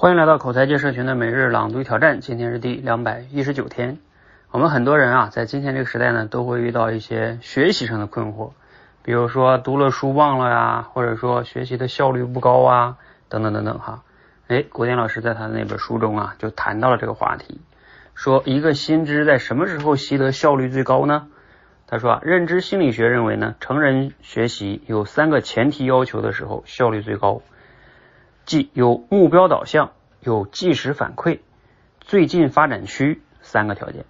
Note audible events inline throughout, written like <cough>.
欢迎来到口才界社群的每日朗读挑战，今天是第两百一十九天。我们很多人啊，在今天这个时代呢，都会遇到一些学习上的困惑，比如说读了书忘了呀，或者说学习的效率不高啊，等等等等哈。哎，国典老师在他的那本书中啊，就谈到了这个话题，说一个新知在什么时候习得效率最高呢？他说啊，认知心理学认为呢，成人学习有三个前提要求的时候效率最高。即有目标导向、有即时反馈、最近发展区三个条件。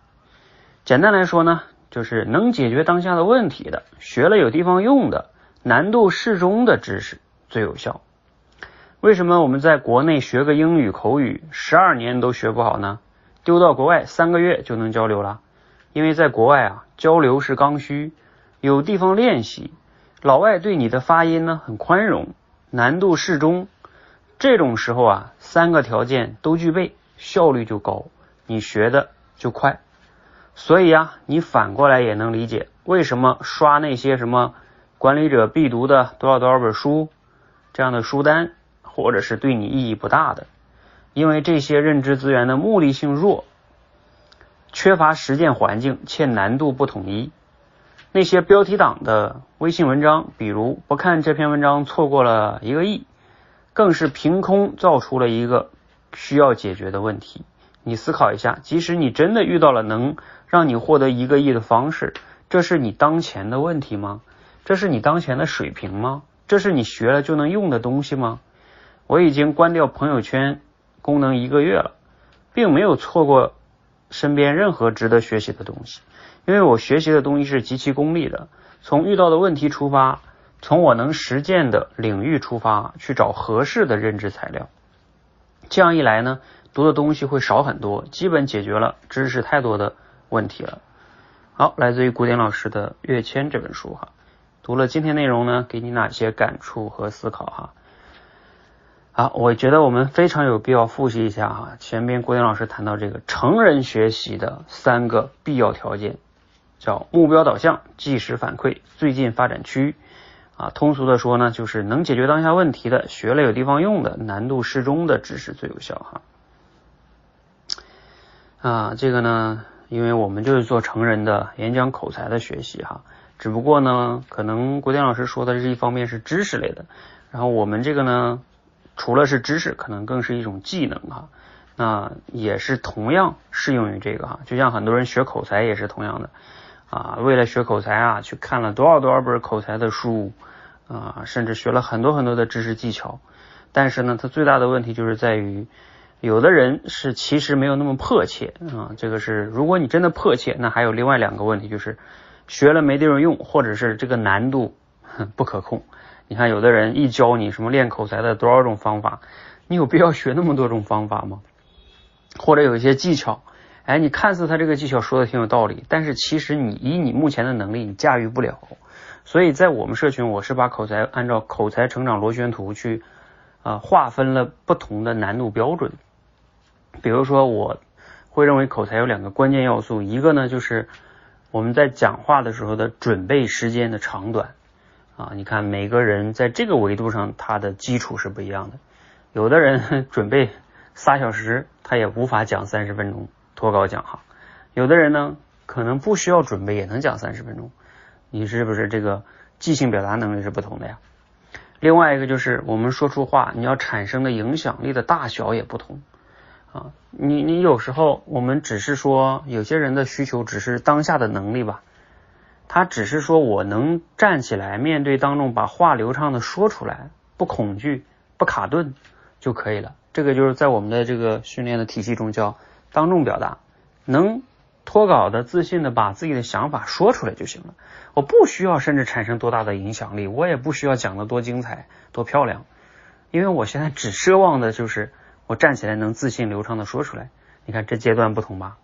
简单来说呢，就是能解决当下的问题的，学了有地方用的，难度适中的知识最有效。为什么我们在国内学个英语口语十二年都学不好呢？丢到国外三个月就能交流了？因为在国外啊，交流是刚需，有地方练习，老外对你的发音呢很宽容，难度适中。这种时候啊，三个条件都具备，效率就高，你学的就快。所以啊，你反过来也能理解为什么刷那些什么管理者必读的多少多少本书这样的书单，或者是对你意义不大的，因为这些认知资源的目的性弱，缺乏实践环境，且难度不统一。那些标题党的微信文章，比如不看这篇文章错过了一个亿。更是凭空造出了一个需要解决的问题。你思考一下，即使你真的遇到了能让你获得一个亿的方式，这是你当前的问题吗？这是你当前的水平吗？这是你学了就能用的东西吗？我已经关掉朋友圈功能一个月了，并没有错过身边任何值得学习的东西，因为我学习的东西是极其功利的，从遇到的问题出发。从我能实践的领域出发，去找合适的认知材料。这样一来呢，读的东西会少很多，基本解决了知识太多的问题了。好，来自于古典老师的《跃迁》这本书哈，读了今天内容呢，给你哪些感触和思考哈？好，我觉得我们非常有必要复习一下哈，前边古典老师谈到这个成人学习的三个必要条件，叫目标导向、即时反馈、最近发展区。啊，通俗的说呢，就是能解决当下问题的，学了有地方用的，难度适中的知识最有效哈。啊，这个呢，因为我们就是做成人的演讲口才的学习哈，只不过呢，可能国典老师说的这一方面是知识类的，然后我们这个呢，除了是知识，可能更是一种技能哈。那也是同样适用于这个哈，就像很多人学口才也是同样的啊，为了学口才啊，去看了多少多少本口才的书。啊，甚至学了很多很多的知识技巧，但是呢，他最大的问题就是在于，有的人是其实没有那么迫切啊。这个是，如果你真的迫切，那还有另外两个问题，就是学了没地方用，或者是这个难度不可控。你看，有的人一教你什么练口才的多少种方法，你有必要学那么多种方法吗？或者有一些技巧，哎，你看似他这个技巧说的挺有道理，但是其实你以你目前的能力，你驾驭不了。所以在我们社群，我是把口才按照口才成长螺旋图去啊划分了不同的难度标准。比如说，我会认为口才有两个关键要素，一个呢就是我们在讲话的时候的准备时间的长短啊。你看每个人在这个维度上他的基础是不一样的，有的人 <laughs> 准备仨小时，他也无法讲三十分钟脱稿讲哈。有的人呢可能不需要准备也能讲三十分钟。你是不是这个即兴表达能力是不同的呀？另外一个就是我们说出话，你要产生的影响力的大小也不同啊。你你有时候我们只是说有些人的需求只是当下的能力吧，他只是说我能站起来面对当众把话流畅的说出来，不恐惧不卡顿就可以了。这个就是在我们的这个训练的体系中叫当众表达，能。脱稿的自信的把自己的想法说出来就行了，我不需要甚至产生多大的影响力，我也不需要讲的多精彩多漂亮，因为我现在只奢望的就是我站起来能自信流畅的说出来。你看这阶段不同吧？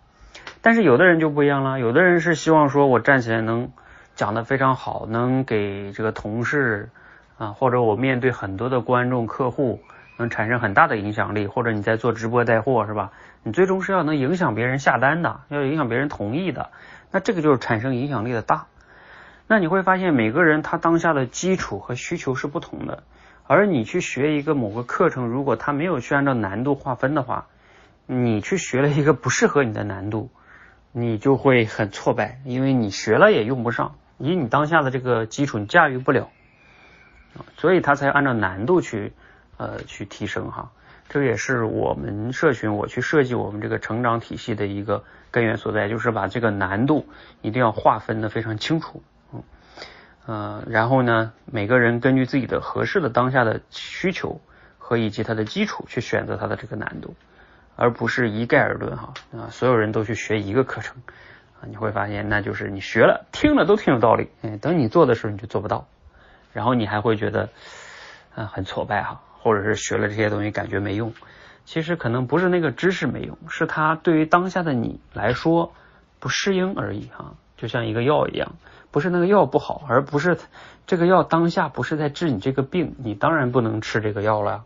但是有的人就不一样了，有的人是希望说我站起来能讲的非常好，能给这个同事啊，或者我面对很多的观众客户。能产生很大的影响力，或者你在做直播带货是吧？你最终是要能影响别人下单的，要影响别人同意的，那这个就是产生影响力的大。那你会发现每个人他当下的基础和需求是不同的，而你去学一个某个课程，如果他没有去按照难度划分的话，你去学了一个不适合你的难度，你就会很挫败，因为你学了也用不上，以你当下的这个基础你驾驭不了，所以他才按照难度去呃去提升哈。这也是我们社群我去设计我们这个成长体系的一个根源所在，就是把这个难度一定要划分的非常清楚。嗯呃，然后呢，每个人根据自己的合适的当下的需求和以及他的基础去选择他的这个难度，而不是一概而论哈啊，所有人都去学一个课程啊，你会发现那就是你学了听了都挺有道理，嗯，等你做的时候你就做不到，然后你还会觉得啊很挫败哈，或者是学了这些东西感觉没用，其实可能不是那个知识没用，是它对于当下的你来说不适应而已哈，就像一个药一样。不是那个药不好，而不是这个药当下不是在治你这个病，你当然不能吃这个药了。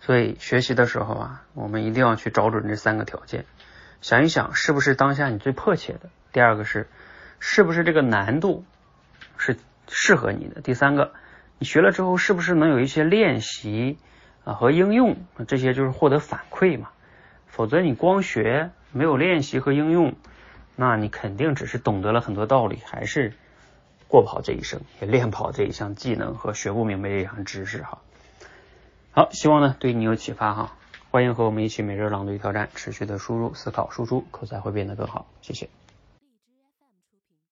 所以学习的时候啊，我们一定要去找准这三个条件，想一想是不是当下你最迫切的。第二个是，是不是这个难度是适合你的。第三个，你学了之后是不是能有一些练习啊和应用，这些就是获得反馈嘛。否则你光学没有练习和应用。那你肯定只是懂得了很多道理，还是过不好这一生，也练不好这一项技能和学不明白这一项知识哈。好，希望呢对你有启发哈。欢迎和我们一起每日朗读挑战，持续的输入、思考、输出，口才会变得更好。谢谢。